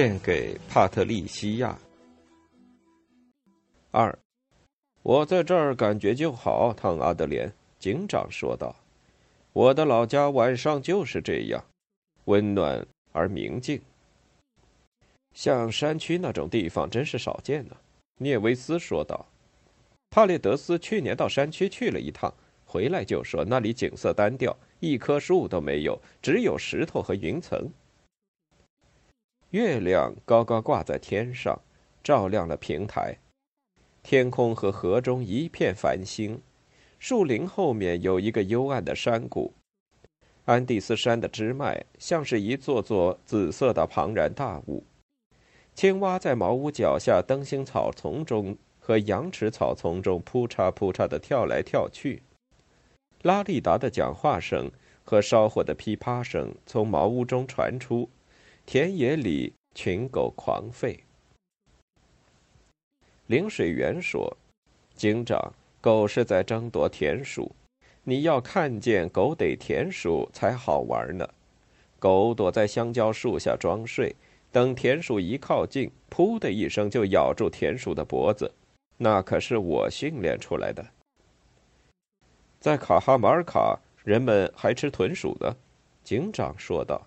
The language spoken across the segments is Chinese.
献给帕特利西亚。二，我在这儿感觉就好，汤阿德莲警长说道：“我的老家晚上就是这样，温暖而明静。像山区那种地方真是少见呢。”涅维斯说道。帕列德斯去年到山区去了一趟，回来就说那里景色单调，一棵树都没有，只有石头和云层。月亮高高挂在天上，照亮了平台。天空和河中一片繁星。树林后面有一个幽暗的山谷，安第斯山的支脉像是一座座紫色的庞然大物。青蛙在茅屋脚下灯芯草丛中和羊齿草丛中扑嚓扑嚓的跳来跳去。拉利达的讲话声和烧火的噼啪声从茅屋中传出。田野里群狗狂吠。领水员说：“警长，狗是在争夺田鼠，你要看见狗逮田鼠才好玩呢。狗躲在香蕉树下装睡，等田鼠一靠近，噗的一声就咬住田鼠的脖子。那可是我训练出来的。在卡哈马尔卡，人们还吃豚鼠呢。”警长说道。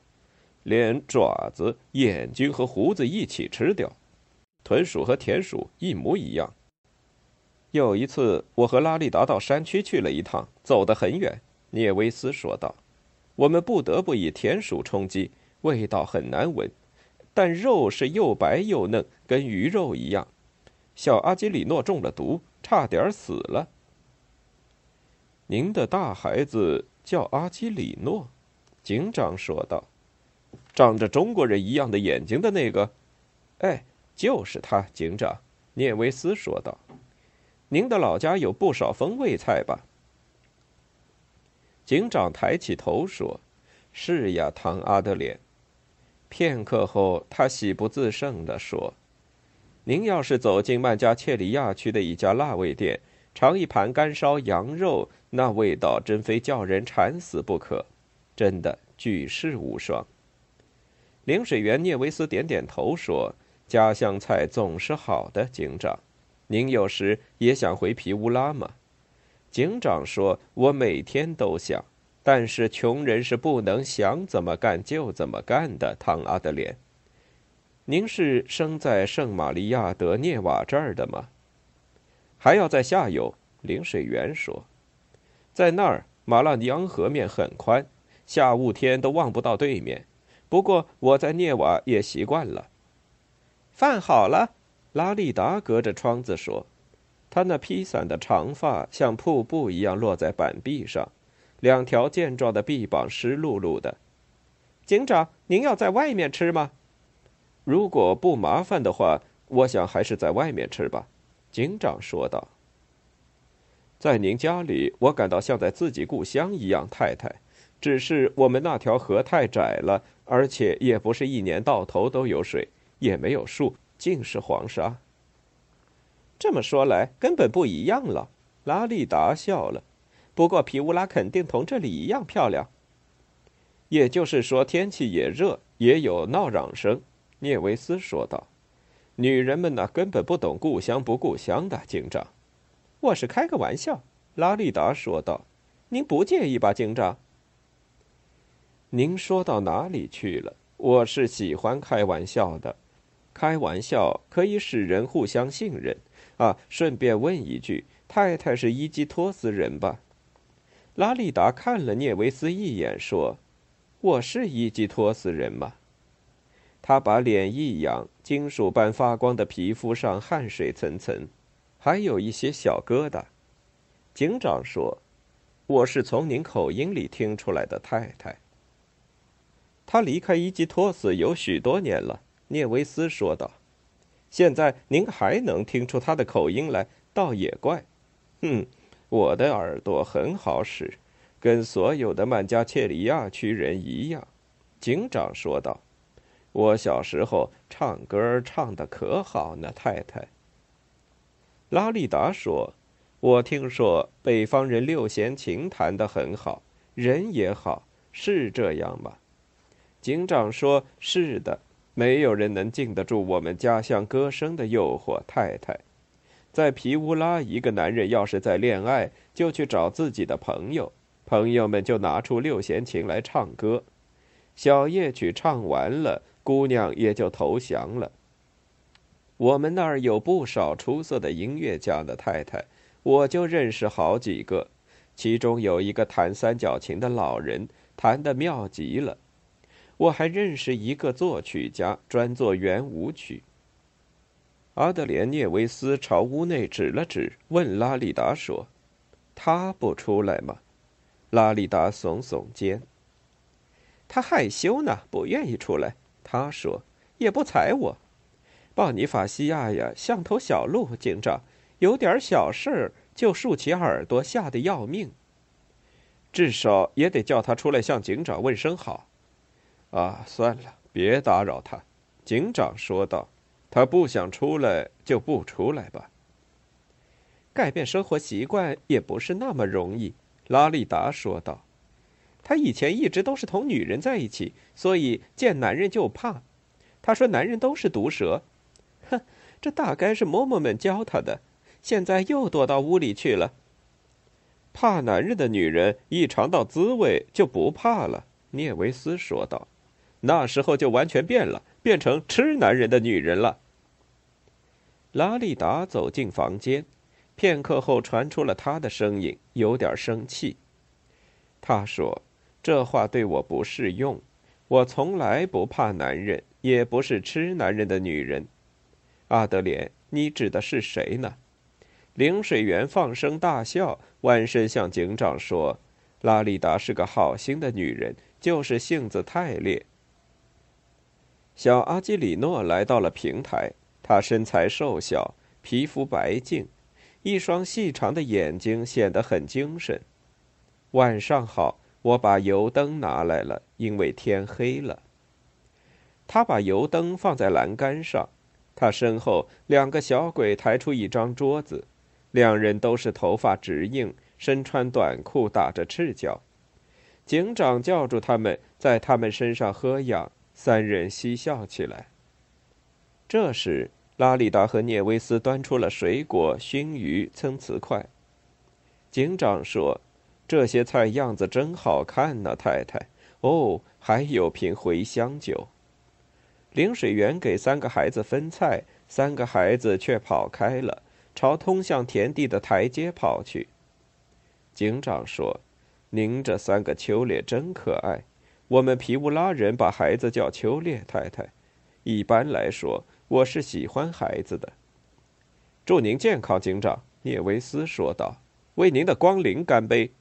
连爪子、眼睛和胡子一起吃掉，豚鼠和田鼠一模一样。有一次，我和拉利达到山区去了一趟，走得很远。涅维斯说道：“我们不得不以田鼠充饥，味道很难闻，但肉是又白又嫩，跟鱼肉一样。”小阿基里诺中了毒，差点死了。您的大孩子叫阿基里诺，警长说道。长着中国人一样的眼睛的那个，哎，就是他，警长。聂维斯说道：“您的老家有不少风味菜吧？”警长抬起头说：“是呀，唐阿德脸。”片刻后，他喜不自胜地说：“您要是走进曼加切里亚区的一家辣味店，尝一盘干烧羊肉，那味道真非叫人馋死不可，真的举世无双。”领水员聂维斯点点头说：“家乡菜总是好的，警长。您有时也想回皮乌拉吗？”警长说：“我每天都想，但是穷人是不能想怎么干就怎么干的。”汤阿德莲，您是生在圣玛利亚德涅瓦这儿的吗？还要在下游。领水员说：“在那儿，马拉尼昂河面很宽，下雾天都望不到对面。”不过我在涅瓦也习惯了。饭好了，拉利达隔着窗子说：“他那披散的长发像瀑布一样落在板壁上，两条健壮的臂膀湿漉漉的。”警长，您要在外面吃吗？如果不麻烦的话，我想还是在外面吃吧。”警长说道。“在您家里，我感到像在自己故乡一样，太太。只是我们那条河太窄了。”而且也不是一年到头都有水，也没有树，尽是黄沙。这么说来，根本不一样了。拉利达笑了。不过皮乌拉肯定同这里一样漂亮。也就是说，天气也热，也有闹嚷声。涅维斯说道：“女人们呢，根本不懂故乡不故乡的。”警长，我是开个玩笑。”拉利达说道。“您不介意吧，警长？”您说到哪里去了？我是喜欢开玩笑的，开玩笑可以使人互相信任啊。顺便问一句，太太是伊基托斯人吧？拉利达看了涅维斯一眼，说：“我是伊基托斯人吗？”他把脸一仰，金属般发光的皮肤上汗水层层，还有一些小疙瘩。警长说：“我是从您口音里听出来的，太太。”他离开伊基托斯有许多年了，涅维斯说道。现在您还能听出他的口音来，倒也怪。哼，我的耳朵很好使，跟所有的曼加切里亚区人一样。”警长说道。“我小时候唱歌唱的可好呢，太太。”拉利达说：“我听说北方人六弦琴弹得很好，人也好，是这样吗？”警长说：“是的。”没有人能禁得住我们家乡歌声的诱惑，太太。在皮乌拉，一个男人要是在恋爱，就去找自己的朋友，朋友们就拿出六弦琴来唱歌。小夜曲唱完了，姑娘也就投降了。我们那儿有不少出色的音乐家的太太，我就认识好几个，其中有一个弹三角琴的老人，弹得妙极了。我还认识一个作曲家，专做圆舞曲。阿德莲涅维斯朝屋内指了指，问拉里达说：“他不出来吗？”拉里达耸耸肩：“他害羞呢，不愿意出来。”他说：“也不睬我。”鲍尼法西亚呀，像头小鹿，警长，有点小事儿就竖起耳朵，吓得要命。至少也得叫他出来向警长问声好。啊，算了，别打扰他。”警长说道，“他不想出来就不出来吧。改变生活习惯也不是那么容易。”拉利达说道，“他以前一直都是同女人在一起，所以见男人就怕。他说男人都是毒蛇。哼，这大概是嬷嬷们教他的。现在又躲到屋里去了。怕男人的女人一尝到滋味就不怕了。”涅维斯说道。那时候就完全变了，变成吃男人的女人了。拉利达走进房间，片刻后传出了她的声音，有点生气。她说：“这话对我不适用，我从来不怕男人，也不是吃男人的女人。”阿德莲，你指的是谁呢？领水员放声大笑，弯身向警长说：“拉利达是个好心的女人，就是性子太烈。”小阿基里诺来到了平台，他身材瘦小，皮肤白净，一双细长的眼睛显得很精神。晚上好，我把油灯拿来了，因为天黑了。他把油灯放在栏杆上，他身后两个小鬼抬出一张桌子，两人都是头发直硬，身穿短裤，打着赤脚。警长叫住他们，在他们身上喝氧。三人嬉笑起来。这时，拉里达和聂维斯端出了水果、熏鱼、参瓷块。警长说：“这些菜样子真好看呢，太太。哦，还有瓶茴香酒。”领水员给三个孩子分菜，三个孩子却跑开了，朝通向田地的台阶跑去。警长说：“您这三个秋猎真可爱。”我们皮乌拉人把孩子叫秋烈太太。一般来说，我是喜欢孩子的。祝您健康，警长。涅维斯说道：“为您的光临干杯。”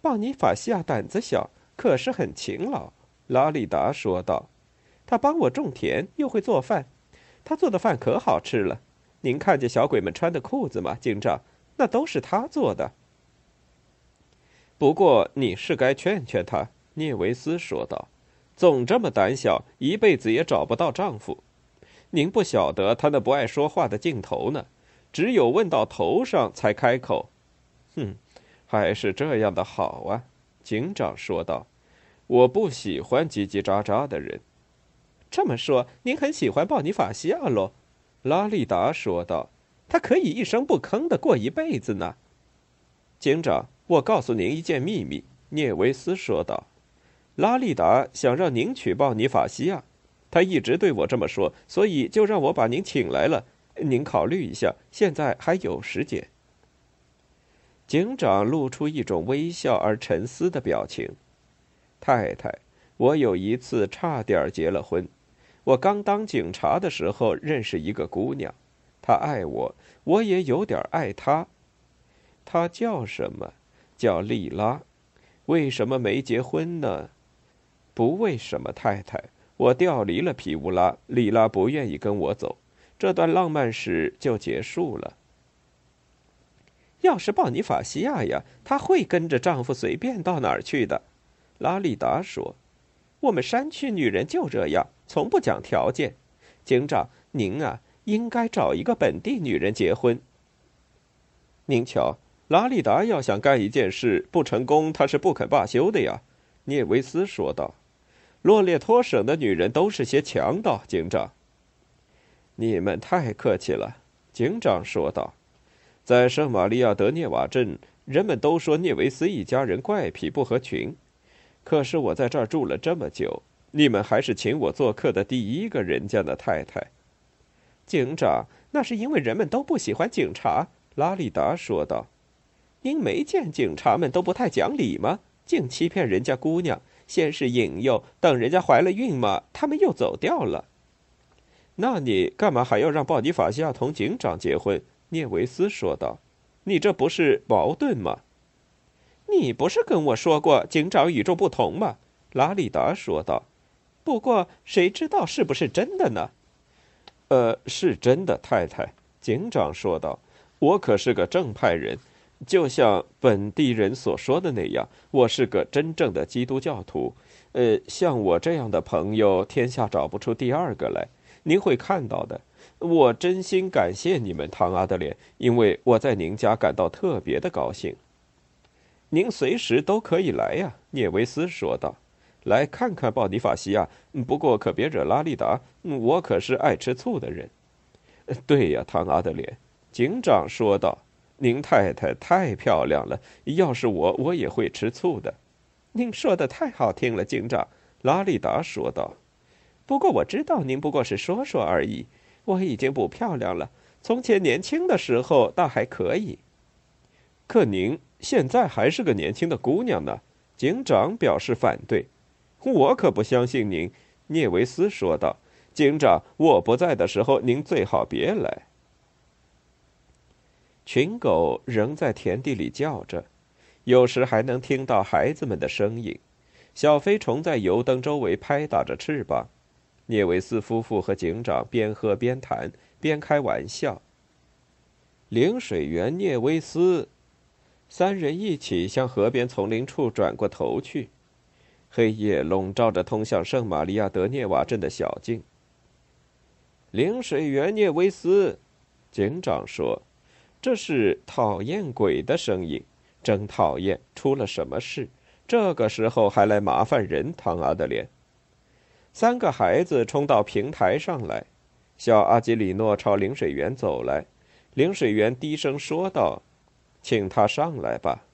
鲍尼法西亚胆子小，可是很勤劳。拉里达说道：“他帮我种田，又会做饭。他做的饭可好吃了。您看见小鬼们穿的裤子吗，警长？那都是他做的。不过你是该劝劝他。”聂维斯说道：“总这么胆小，一辈子也找不到丈夫。您不晓得他那不爱说话的劲头呢，只有问到头上才开口。”“哼，还是这样的好啊。”警长说道。“我不喜欢叽叽喳喳的人。”“这么说，您很喜欢鲍尼法西亚喽？”拉利达说道。“他可以一声不吭的过一辈子呢。”警长，我告诉您一件秘密。”聂维斯说道。拉利达想让您举报尼法西亚，他一直对我这么说，所以就让我把您请来了。您考虑一下，现在还有时间。警长露出一种微笑而沉思的表情。太太，我有一次差点结了婚。我刚当警察的时候认识一个姑娘，她爱我，我也有点爱她。她叫什么？叫莉拉。为什么没结婚呢？不为什么，太太，我调离了皮乌拉，莉拉不愿意跟我走，这段浪漫史就结束了。要是鲍尼法西亚呀，她会跟着丈夫随便到哪儿去的。拉利达说：“我们山区女人就这样，从不讲条件。警长，您啊，应该找一个本地女人结婚。您瞧，拉利达要想干一件事不成功，他是不肯罢休的呀。”聂维斯说道。“洛列托省的女人都是些强盗。”警长，你们太客气了。”警长说道。在圣玛利亚德涅瓦镇，人们都说涅维斯一家人怪癖不合群。可是我在这儿住了这么久，你们还是请我做客的第一个人家的太太。警长，那是因为人们都不喜欢警察。”拉里达说道。“您没见警察们都不太讲理吗？净欺骗人家姑娘，先是引诱，等人家怀了孕嘛，他们又走掉了。那你干嘛还要让鲍尼法西亚同警长结婚？”涅维斯说道：“你这不是矛盾吗？”“你不是跟我说过警长与众不同吗？”拉里达说道。“不过谁知道是不是真的呢？”“呃，是真的，太太。”警长说道。“我可是个正派人，就像本地人所说的那样，我是个真正的基督教徒。呃，像我这样的朋友，天下找不出第二个来。您会看到的。”我真心感谢你们，唐阿德莲，因为我在您家感到特别的高兴。您随时都可以来呀，涅维斯说道。来看看鲍尼法西亚，不过可别惹拉利达，我可是爱吃醋的人。对呀，唐阿德莲，警长说道。您太太太漂亮了，要是我，我也会吃醋的。您说的太好听了，警长，拉利达说道。不过我知道您不过是说说而已。我已经不漂亮了，从前年轻的时候倒还可以。可您现在还是个年轻的姑娘呢。警长表示反对。我可不相信您，涅维斯说道。警长，我不在的时候，您最好别来。群狗仍在田地里叫着，有时还能听到孩子们的声音。小飞虫在油灯周围拍打着翅膀。聂维斯夫妇和警长边喝边谈，边开玩笑。领水员聂维斯，三人一起向河边丛林处转过头去。黑夜笼罩着通向圣玛利亚德涅瓦镇的小径。领水员聂维斯，警长说：“这是讨厌鬼的声音，真讨厌！出了什么事？这个时候还来麻烦人？”唐阿德莲。三个孩子冲到平台上来，小阿基里诺朝领水员走来。领水员低声说道：“请他上来吧。”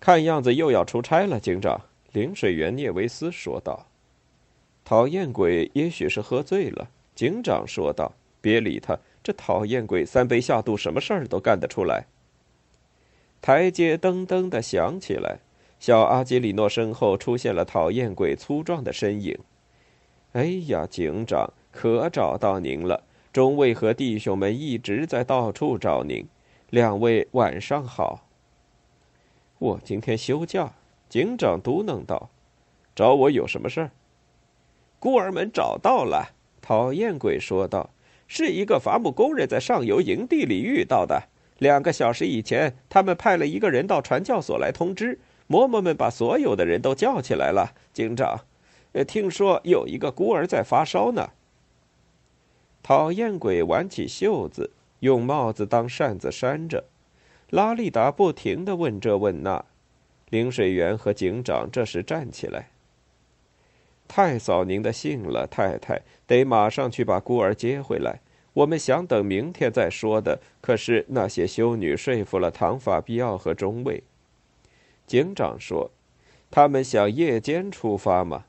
看样子又要出差了，警长。领水员涅维斯说道：“讨厌鬼也许是喝醉了。”警长说道：“别理他，这讨厌鬼三杯下肚，什么事儿都干得出来。”台阶噔噔的响起来。小阿基里诺身后出现了讨厌鬼粗壮的身影。哎呀，警长，可找到您了！中尉和弟兄们一直在到处找您。两位晚上好。我今天休假。警长嘟囔道：“找我有什么事儿？”孤儿们找到了。讨厌鬼说道：“是一个伐木工人在上游营地里遇到的。两个小时以前，他们派了一个人到传教所来通知。”嬷嬷们把所有的人都叫起来了，警长。听说有一个孤儿在发烧呢。讨厌鬼挽起袖子，用帽子当扇子扇着。拉利达不停的问这问那。领水员和警长这时站起来。太扫您的兴了，太太，得马上去把孤儿接回来。我们想等明天再说的。可是那些修女说服了唐法比奥和中尉。警长说：“他们想夜间出发吗？”“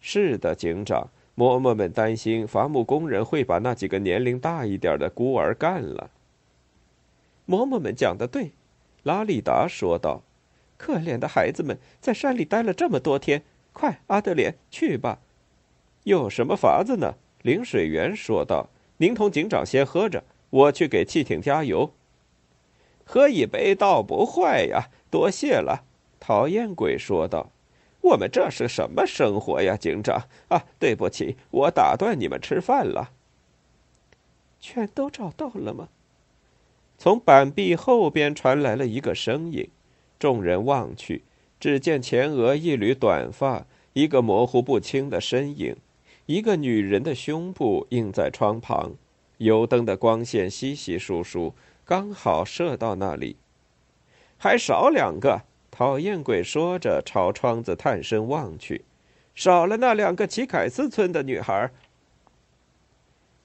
是的，警长。”嬷嬷们担心伐木工人会把那几个年龄大一点的孤儿干了。嬷嬷们讲的对，拉利达说道：“可怜的孩子们在山里待了这么多天，快，阿德莲，去吧。”“有什么法子呢？”领水员说道。“您同警长先喝着，我去给汽艇加油。”“喝一杯倒不坏呀。”多谢了，讨厌鬼说道：“我们这是什么生活呀，警长？啊，对不起，我打断你们吃饭了。”全都找到了吗？从板壁后边传来了一个声音。众人望去，只见前额一缕短发，一个模糊不清的身影，一个女人的胸部映在窗旁，油灯的光线稀稀疏疏，刚好射到那里。还少两个，讨厌鬼说着，朝窗子探身望去，少了那两个齐凯斯村的女孩。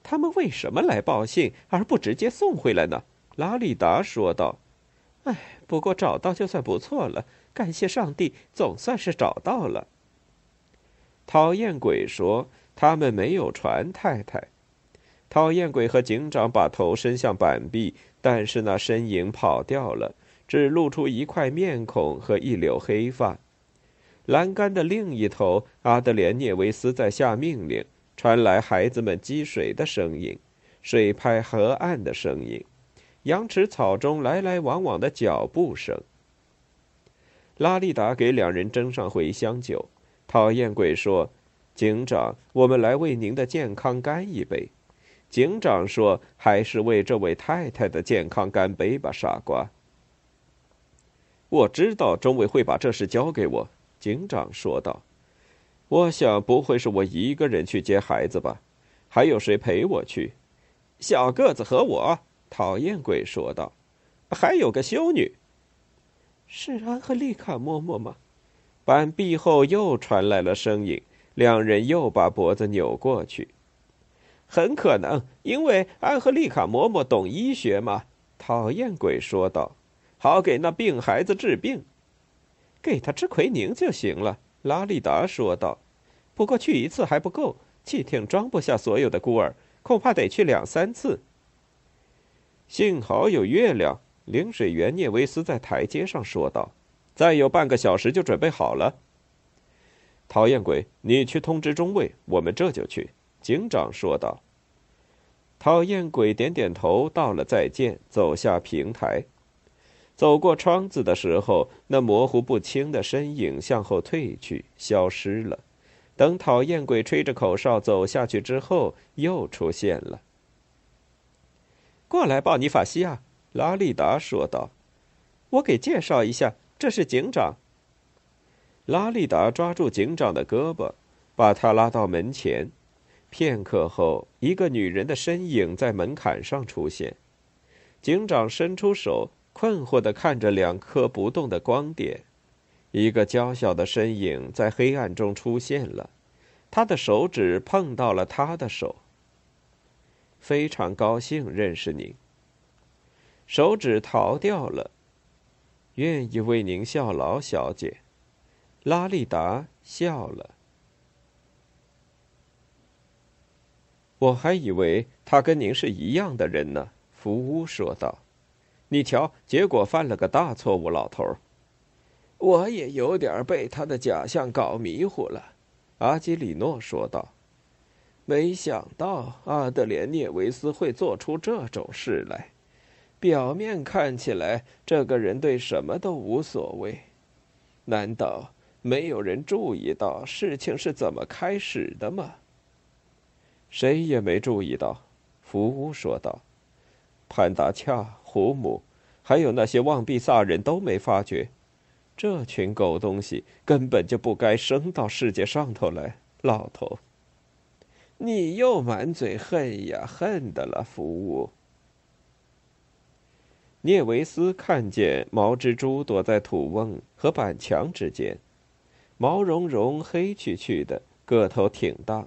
他们为什么来报信，而不直接送回来呢？拉里达说道。哎，不过找到就算不错了。感谢上帝，总算是找到了。讨厌鬼说：“他们没有传太太。”讨厌鬼和警长把头伸向板壁，但是那身影跑掉了，只露出一块面孔和一绺黑发。栏杆的另一头，阿德莲涅维斯在下命令，传来孩子们积水的声音，水拍河岸的声音。羊齿草中来来往往的脚步声。拉利达给两人斟上茴香酒。讨厌鬼说：“警长，我们来为您的健康干一杯。”警长说：“还是为这位太太的健康干杯吧，傻瓜。”我知道中尉会把这事交给我。”警长说道。“我想不会是我一个人去接孩子吧？还有谁陪我去？小个子和我。”讨厌鬼说道：“还有个修女，是安和丽卡嬷嬷吗？”板壁后又传来了声音，两人又把脖子扭过去。很可能，因为安和丽卡嬷嬷懂医学嘛。讨厌鬼说道：“好给那病孩子治病，给他吃奎宁就行了。”拉利达说道：“不过去一次还不够，汽艇装不下所有的孤儿，恐怕得去两三次。”幸好有月亮，领水员聂维斯在台阶上说道：“再有半个小时就准备好了。”讨厌鬼，你去通知中尉，我们这就去。”警长说道。讨厌鬼点点头，道了再见，走下平台。走过窗子的时候，那模糊不清的身影向后退去，消失了。等讨厌鬼吹着口哨走下去之后，又出现了。过来，鲍尼法西亚，拉利达说道：“我给介绍一下，这是警长。”拉利达抓住警长的胳膊，把他拉到门前。片刻后，一个女人的身影在门槛上出现。警长伸出手，困惑地看着两颗不动的光点。一个娇小的身影在黑暗中出现了，他的手指碰到了他的手。非常高兴认识您。手指逃掉了，愿意为您效劳，小姐。拉利达笑了。我还以为他跟您是一样的人呢，福乌说道。你瞧，结果犯了个大错误，老头儿。我也有点被他的假象搞迷糊了，阿基里诺说道。没想到阿德莲涅维斯会做出这种事来。表面看起来，这个人对什么都无所谓。难道没有人注意到事情是怎么开始的吗？谁也没注意到，福屋说道。潘达恰、胡姆，还有那些旺比萨人都没发觉。这群狗东西根本就不该生到世界上头来，老头。你又满嘴恨呀，恨的了，福屋。聂维斯看见毛蜘蛛躲在土瓮和板墙之间，毛茸茸、黑黢黢的，个头挺大。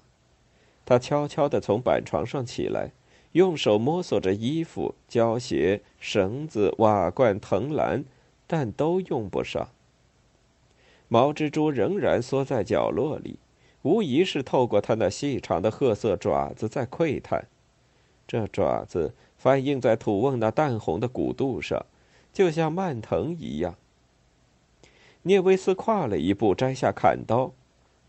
他悄悄地从板床上起来，用手摸索着衣服、胶鞋、绳子、瓦罐、藤篮，但都用不上。毛蜘蛛仍然缩在角落里。无疑是透过它那细长的褐色爪子在窥探，这爪子反映在土瓮那淡红的骨肚上，就像蔓藤一样。聂维斯跨了一步，摘下砍刀，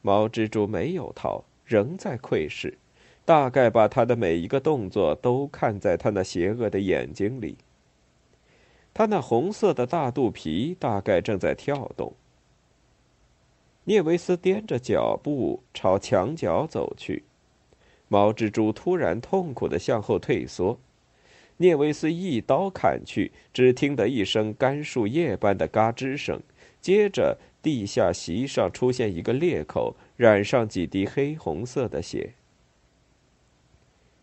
毛蜘蛛没有逃，仍在窥视，大概把他的每一个动作都看在他那邪恶的眼睛里。他那红色的大肚皮大概正在跳动。聂维斯踮着脚步朝墙角走去，毛蜘蛛突然痛苦的向后退缩。聂维斯一刀砍去，只听得一声干树叶般的嘎吱声，接着地下席上出现一个裂口，染上几滴黑红色的血。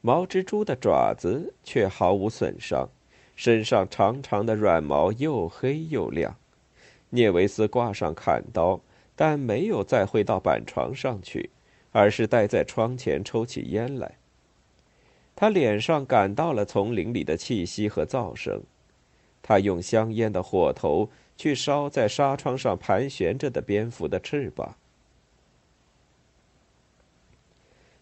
毛蜘蛛的爪子却毫无损伤，身上长长的软毛又黑又亮。聂维斯挂上砍刀，但没有再回到板床上去，而是待在窗前抽起烟来。他脸上感到了丛林里的气息和噪声，他用香烟的火头去烧在纱窗上盘旋着的蝙蝠的翅膀。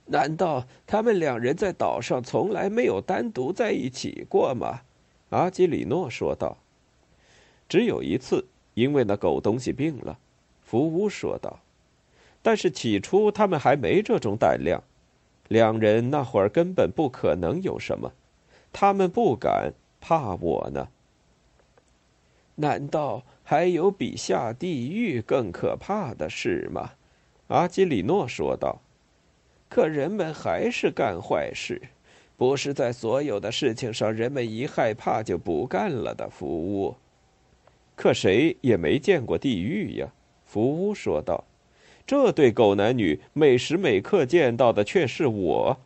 难道他们两人在岛上从来没有单独在一起过吗？阿基里诺说道。只有一次，因为那狗东西病了，福乌说道。但是起初他们还没这种胆量。两人那会儿根本不可能有什么，他们不敢怕我呢。难道还有比下地狱更可怕的事吗？阿基里诺说道。可人们还是干坏事，不是在所有的事情上，人们一害怕就不干了的。福乌，可谁也没见过地狱呀。福屋说道。这对狗男女每时每刻见到的却是我。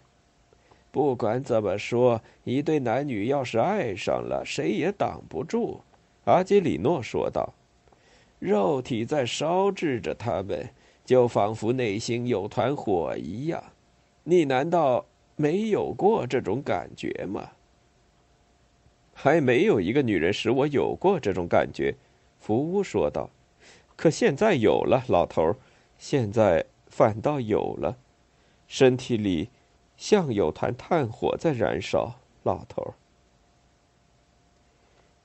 不管怎么说，一对男女要是爱上了，谁也挡不住。”阿基里诺说道。“肉体在烧制着他们，就仿佛内心有团火一样。你难道没有过这种感觉吗？”“还没有一个女人使我有过这种感觉。”福屋说道。“可现在有了，老头。”现在反倒有了，身体里像有团炭火在燃烧。老头儿，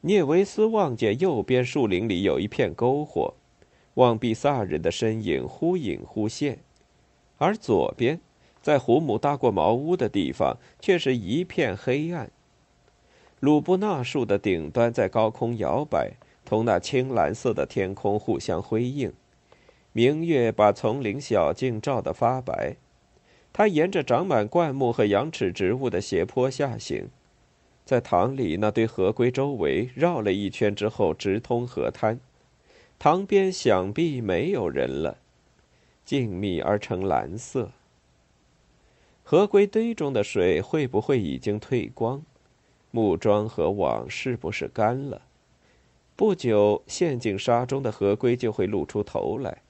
聂维斯望见右边树林里有一片篝火，望比萨人的身影忽隐忽现，而左边，在胡姆搭过茅屋的地方，却是一片黑暗。鲁布纳树的顶端在高空摇摆，同那青蓝色的天空互相辉映。明月把丛林小径照得发白，他沿着长满灌木和羊齿植物的斜坡下行，在塘里那堆河龟周围绕了一圈之后，直通河滩。塘边想必没有人了，静谧而成蓝色。河龟堆中的水会不会已经退光？木桩和网是不是干了？不久，陷进沙中的河龟就会露出头来。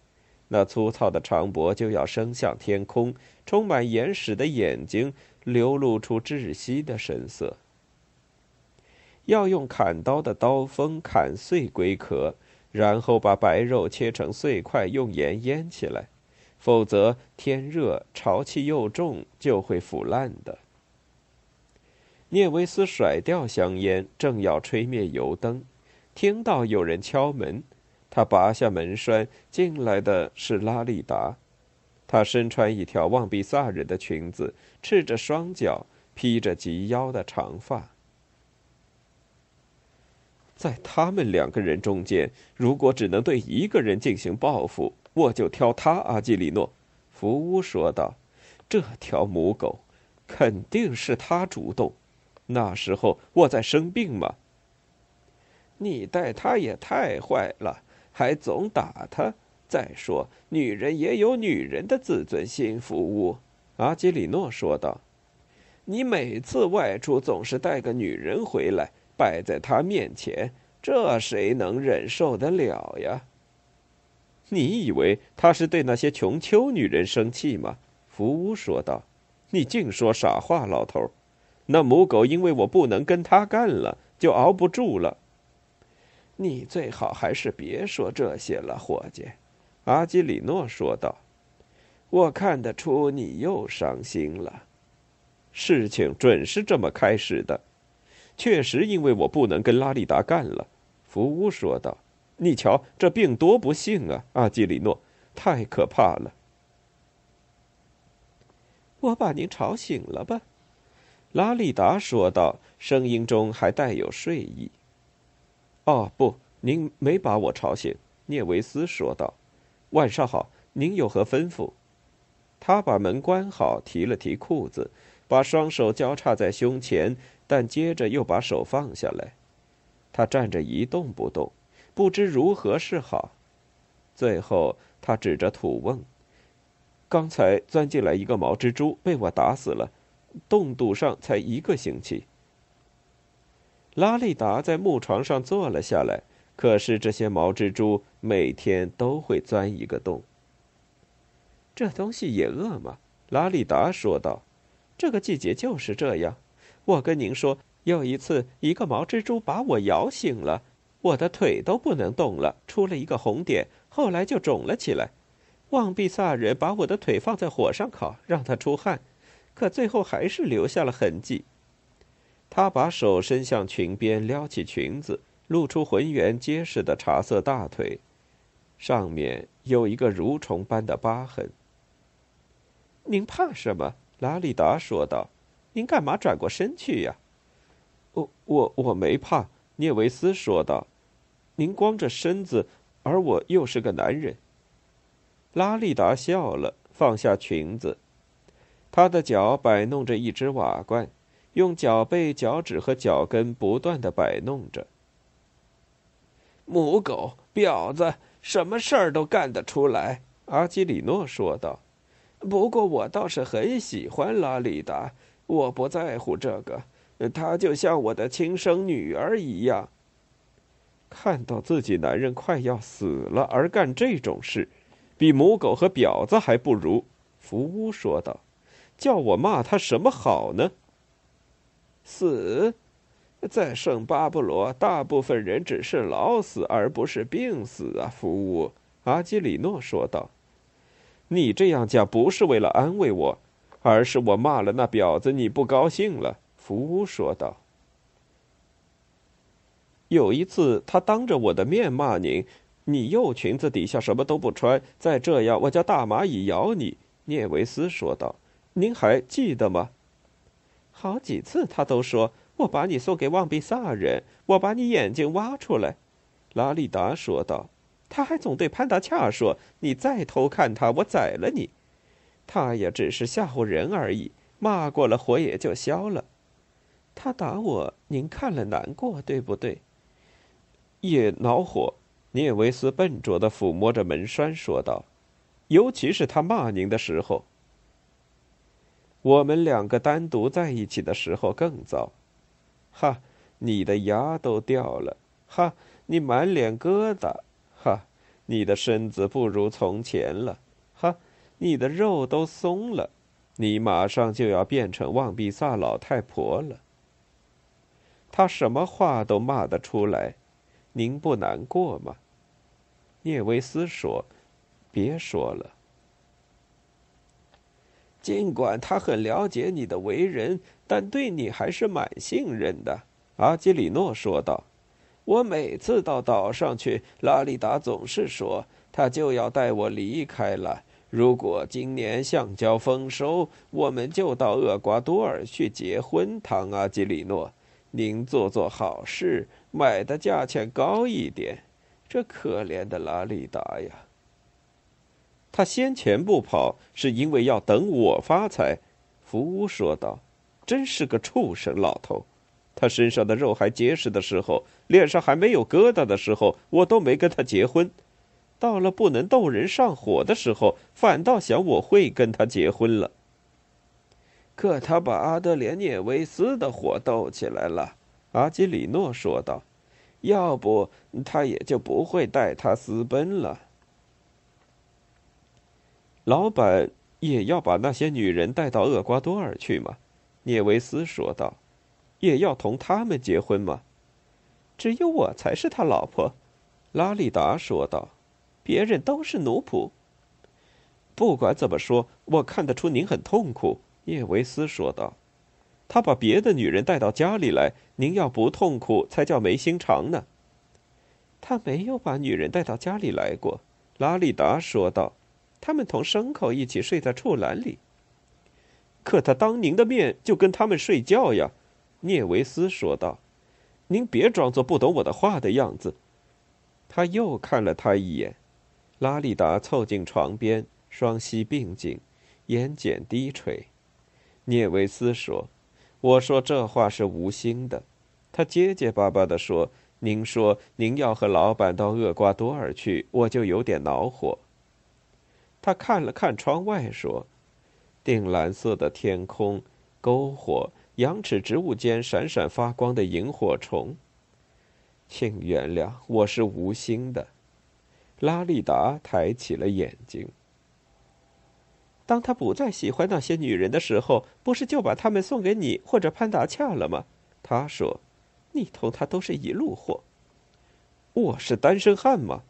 那粗糙的长脖就要伸向天空，充满眼屎的眼睛流露出窒息的神色。要用砍刀的刀锋砍碎龟壳，然后把白肉切成碎块，用盐腌起来，否则天热、潮气又重，就会腐烂的。聂维斯甩掉香烟，正要吹灭油灯，听到有人敲门。他拔下门栓，进来的是拉利达。她身穿一条望比萨人的裙子，赤着双脚，披着及腰的长发。在他们两个人中间，如果只能对一个人进行报复，我就挑他。阿基里诺，福乌说道：“这条母狗，肯定是他主动。那时候我在生病嘛。你待他也太坏了。”还总打他。再说，女人也有女人的自尊心。服务，阿基里诺说道：“你每次外出总是带个女人回来，摆在他面前，这谁能忍受得了呀？”你以为他是对那些穷丘女人生气吗？福屋说道：“你净说傻话，老头。那母狗因为我不能跟他干了，就熬不住了。”你最好还是别说这些了，伙计。”阿基里诺说道，“我看得出你又伤心了。事情准是这么开始的，确实因为我不能跟拉利达干了。”福乌说道，“你瞧这病多不幸啊，阿基里诺，太可怕了。”我把您吵醒了吧？”拉利达说道，声音中还带有睡意。哦不，您没把我吵醒。”聂维斯说道。“晚上好，您有何吩咐？”他把门关好，提了提裤子，把双手交叉在胸前，但接着又把手放下来。他站着一动不动，不知如何是好。最后，他指着土瓮：“刚才钻进来一个毛蜘蛛，被我打死了。洞堵上才一个星期。”拉利达在木床上坐了下来。可是这些毛蜘蛛每天都会钻一个洞。这东西也饿吗？拉里达说道：“这个季节就是这样。我跟您说，有一次一个毛蜘蛛把我咬醒了，我的腿都不能动了，出了一个红点，后来就肿了起来。旺比萨人把我的腿放在火上烤，让它出汗，可最后还是留下了痕迹。”他把手伸向裙边，撩起裙子。露出浑圆结实的茶色大腿，上面有一个蠕虫般的疤痕。您怕什么？拉里达说道。您干嘛转过身去呀？我我我没怕。涅维斯说道。您光着身子，而我又是个男人。拉利达笑了，放下裙子。他的脚摆弄着一只瓦罐，用脚背、脚趾和脚跟不断的摆弄着。母狗婊子，什么事儿都干得出来。”阿基里诺说道。“不过我倒是很喜欢拉里达，我不在乎这个，她就像我的亲生女儿一样。看到自己男人快要死了而干这种事，比母狗和婊子还不如。”福乌说道。“叫我骂他什么好呢？”死。在圣巴布罗，大部分人只是老死，而不是病死啊！服务，阿基里诺说道：“你这样讲不是为了安慰我，而是我骂了那婊子，你不高兴了。”福乌说道：“有一次，他当着我的面骂您，你又裙子底下什么都不穿，再这样，我叫大蚂蚁咬你。”涅维斯说道：“您还记得吗？好几次，他都说。”我把你送给旺比萨人，我把你眼睛挖出来。”拉利达说道。他还总对潘达恰说：“你再偷看他，我宰了你。”他也只是吓唬人而已，骂过了，火也就消了。他打我，您看了难过，对不对？也恼火。涅维斯笨拙的抚摸着门栓，说道：“尤其是他骂您的时候。我们两个单独在一起的时候更糟。”哈，你的牙都掉了！哈，你满脸疙瘩！哈，你的身子不如从前了！哈，你的肉都松了！你马上就要变成旺比萨老太婆了。他什么话都骂得出来，您不难过吗？聂维斯说：“别说了。”尽管他很了解你的为人，但对你还是蛮信任的。”阿基里诺说道。“我每次到岛上去，拉里达总是说他就要带我离开了。如果今年橡胶丰收，我们就到厄瓜多尔去结婚。唐阿基里诺，您做做好事，买的价钱高一点。这可怜的拉里达呀！”他先前不跑，是因为要等我发财。”福乌说道，“真是个畜生老头！他身上的肉还结实的时候，脸上还没有疙瘩的时候，我都没跟他结婚。到了不能逗人上火的时候，反倒想我会跟他结婚了。可他把阿德连涅维斯的火逗起来了。”阿基里诺说道，“要不他也就不会带他私奔了。”老板也要把那些女人带到厄瓜多尔去吗？涅维斯说道。也要同他们结婚吗？只有我才是他老婆，拉利达说道。别人都是奴仆。不管怎么说，我看得出您很痛苦，叶维斯说道。他把别的女人带到家里来，您要不痛苦才叫没心肠呢。他没有把女人带到家里来过，拉利达说道。他们同牲口一起睡在畜栏里。可他当您的面就跟他们睡觉呀，聂维斯说道。您别装作不懂我的话的样子。他又看了他一眼。拉利达凑近床边，双膝并紧，眼睑低垂。聂维斯说：“我说这话是无心的。”他结结巴巴地说：“您说您要和老板到厄瓜多尔去，我就有点恼火。”他看了看窗外，说：“靛蓝色的天空，篝火，羊齿植物间闪闪发光的萤火虫。请原谅，我是无心的。”拉利达抬起了眼睛。当他不再喜欢那些女人的时候，不是就把她们送给你或者潘达恰了吗？他说：“你同他都是一路货。”我是单身汉吗？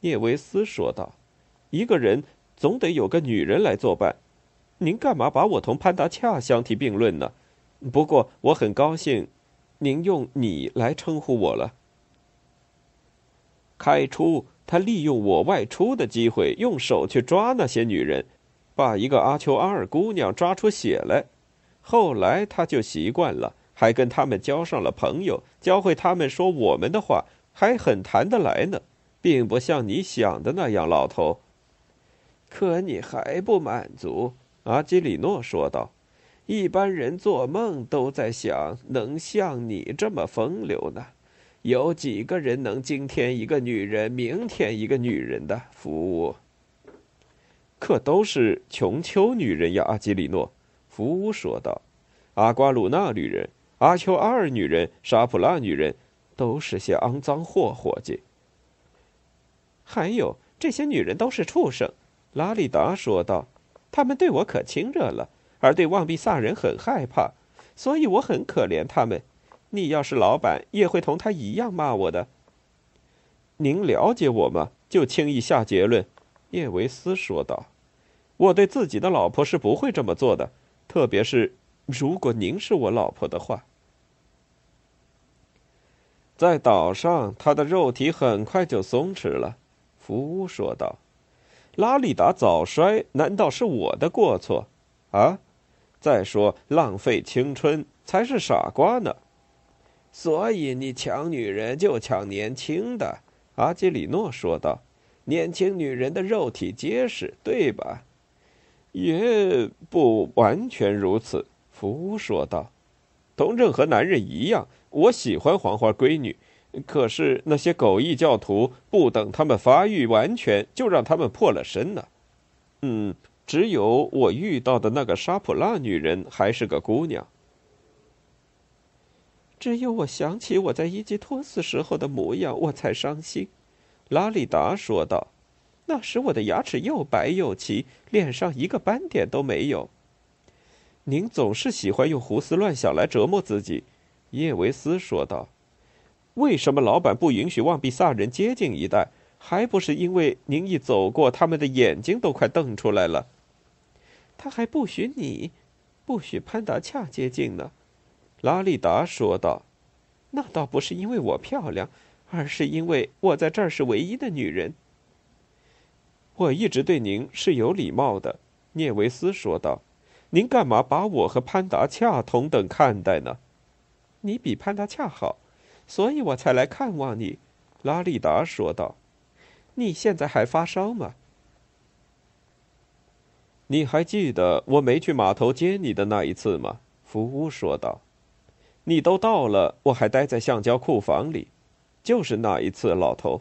聂维斯说道：“一个人总得有个女人来作伴。您干嘛把我同潘达恰相提并论呢？不过我很高兴，您用你来称呼我了。开出他利用我外出的机会，用手去抓那些女人。”把一个阿丘阿尔姑娘抓出血来，后来他就习惯了，还跟他们交上了朋友，教会他们说我们的话，还很谈得来呢，并不像你想的那样，老头。可你还不满足，阿基里诺说道。一般人做梦都在想，能像你这么风流呢？有几个人能今天一个女人，明天一个女人的服务？可都是穷丘女人呀，阿基里诺，福乌说道。阿瓜鲁纳女人、阿丘阿尔女人、沙普拉女人，都是些肮脏货，伙计。还有这些女人都是畜生，拉里达说道。他们对我可亲热了，而对旺比萨人很害怕，所以我很可怜他们。你要是老板，也会同他一样骂我的。您了解我吗？就轻易下结论，叶维斯说道。我对自己的老婆是不会这么做的，特别是如果您是我老婆的话。在岛上，他的肉体很快就松弛了，福乌说道：“拉力达早衰，难道是我的过错？啊？再说，浪费青春才是傻瓜呢。所以你抢女人就抢年轻的。”阿基里诺说道：“年轻女人的肉体结实，对吧？”也不完全如此，福说道。同任何男人一样，我喜欢黄花闺女。可是那些狗异教徒不等他们发育完全，就让他们破了身呢。嗯，只有我遇到的那个沙普拉女人还是个姑娘。只有我想起我在伊吉托斯时候的模样，我才伤心。拉里达说道。那时我的牙齿又白又齐，脸上一个斑点都没有。您总是喜欢用胡思乱想来折磨自己，叶维斯说道。为什么老板不允许旺比萨人接近一带？还不是因为您一走过，他们的眼睛都快瞪出来了。他还不许你，不许潘达恰接近呢。拉利达说道。那倒不是因为我漂亮，而是因为我在这儿是唯一的女人。我一直对您是有礼貌的，聂维斯说道。您干嘛把我和潘达恰同等看待呢？你比潘达恰好，所以我才来看望你。拉利达说道。你现在还发烧吗？你还记得我没去码头接你的那一次吗？福屋说道。你都到了，我还待在橡胶库房里，就是那一次，老头。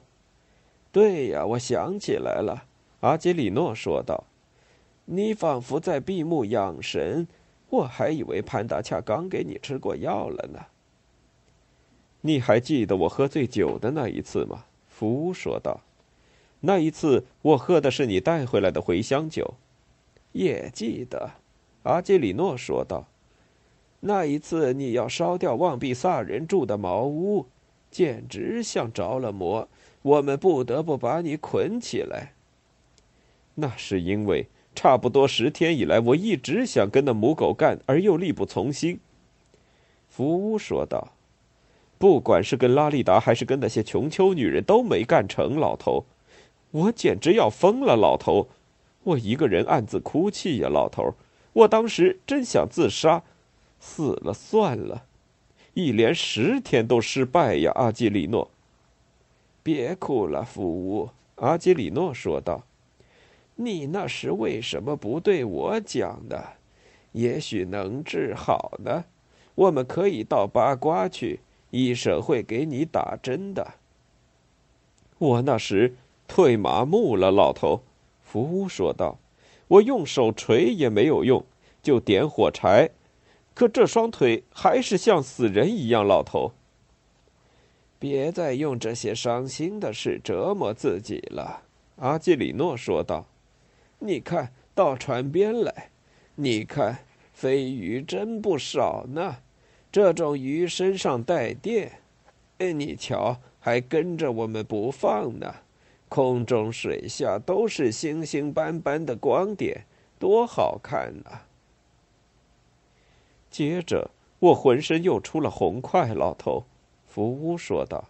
对呀，我想起来了。阿基里诺说道：“你仿佛在闭目养神，我还以为潘达恰刚给你吃过药了呢。”你还记得我喝醉酒的那一次吗？福屋说道：“那一次我喝的是你带回来的茴香酒。”也记得，阿基里诺说道：“那一次你要烧掉旺比萨人住的茅屋，简直像着了魔，我们不得不把你捆起来。”那是因为差不多十天以来，我一直想跟那母狗干，而又力不从心。”福屋说道，“不管是跟拉利达，还是跟那些穷丘女人，都没干成。老头，我简直要疯了！老头，我一个人暗自哭泣呀！老头，我当时真想自杀，死了算了。一连十天都失败呀！”阿基里诺，别哭了，福乌。”阿基里诺说道。你那时为什么不对我讲呢？也许能治好呢。我们可以到八卦去，医生会给你打针的。我那时腿麻木了，老头。福屋说道：“我用手锤也没有用，就点火柴，可这双腿还是像死人一样。”老头，别再用这些伤心的事折磨自己了。”阿基里诺说道。“你看到船边来，你看。”飞鱼真不少呢，这种鱼身上带电，哎，你瞧，还跟着我们不放呢。空中水下都是星星斑斑的光点，多好看啊！接着，我浑身又出了红块。老头，福屋说道：“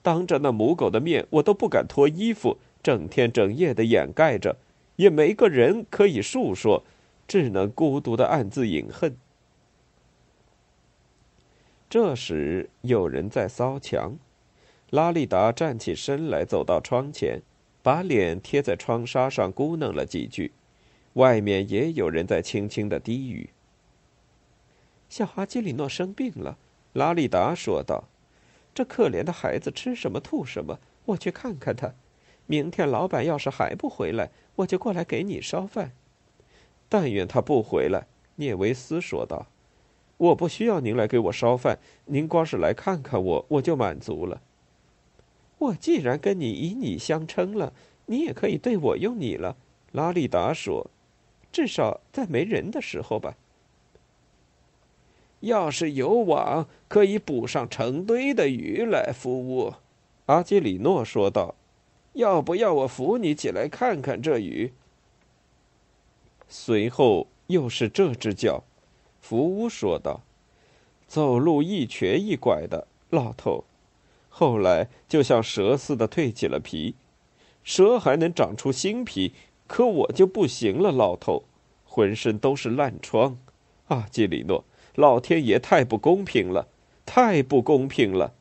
当着那母狗的面，我都不敢脱衣服，整天整夜的掩盖着，也没个人可以诉说。”只能孤独的暗自饮恨。这时有人在骚墙，拉利达站起身来，走到窗前，把脸贴在窗纱上，咕哝了几句。外面也有人在轻轻的低语。小哈基里诺生病了，拉利达说道：“这可怜的孩子吃什么吐什么，我去看看他。明天老板要是还不回来，我就过来给你烧饭。”但愿他不回来，涅维斯说道：“我不需要您来给我烧饭，您光是来看看我，我就满足了。我既然跟你以你相称了，你也可以对我用你了。”拉利达说：“至少在没人的时候吧。要是有网，可以捕上成堆的鱼来。”服务，阿基里诺说道：“要不要我扶你起来看看这鱼？”随后又是这只脚，福屋说道：“走路一瘸一拐的老头，后来就像蛇似的蜕起了皮。蛇还能长出新皮，可我就不行了，老头，浑身都是烂疮。阿基里诺，老天爷太不公平了，太不公平了。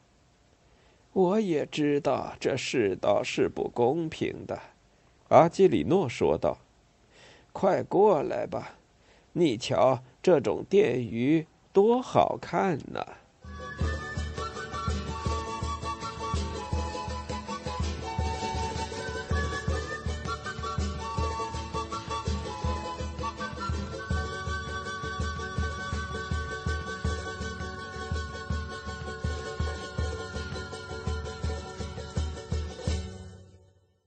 我也知道这世道是不公平的。”阿基里诺说道。快过来吧，你瞧，这种电鱼多好看呐！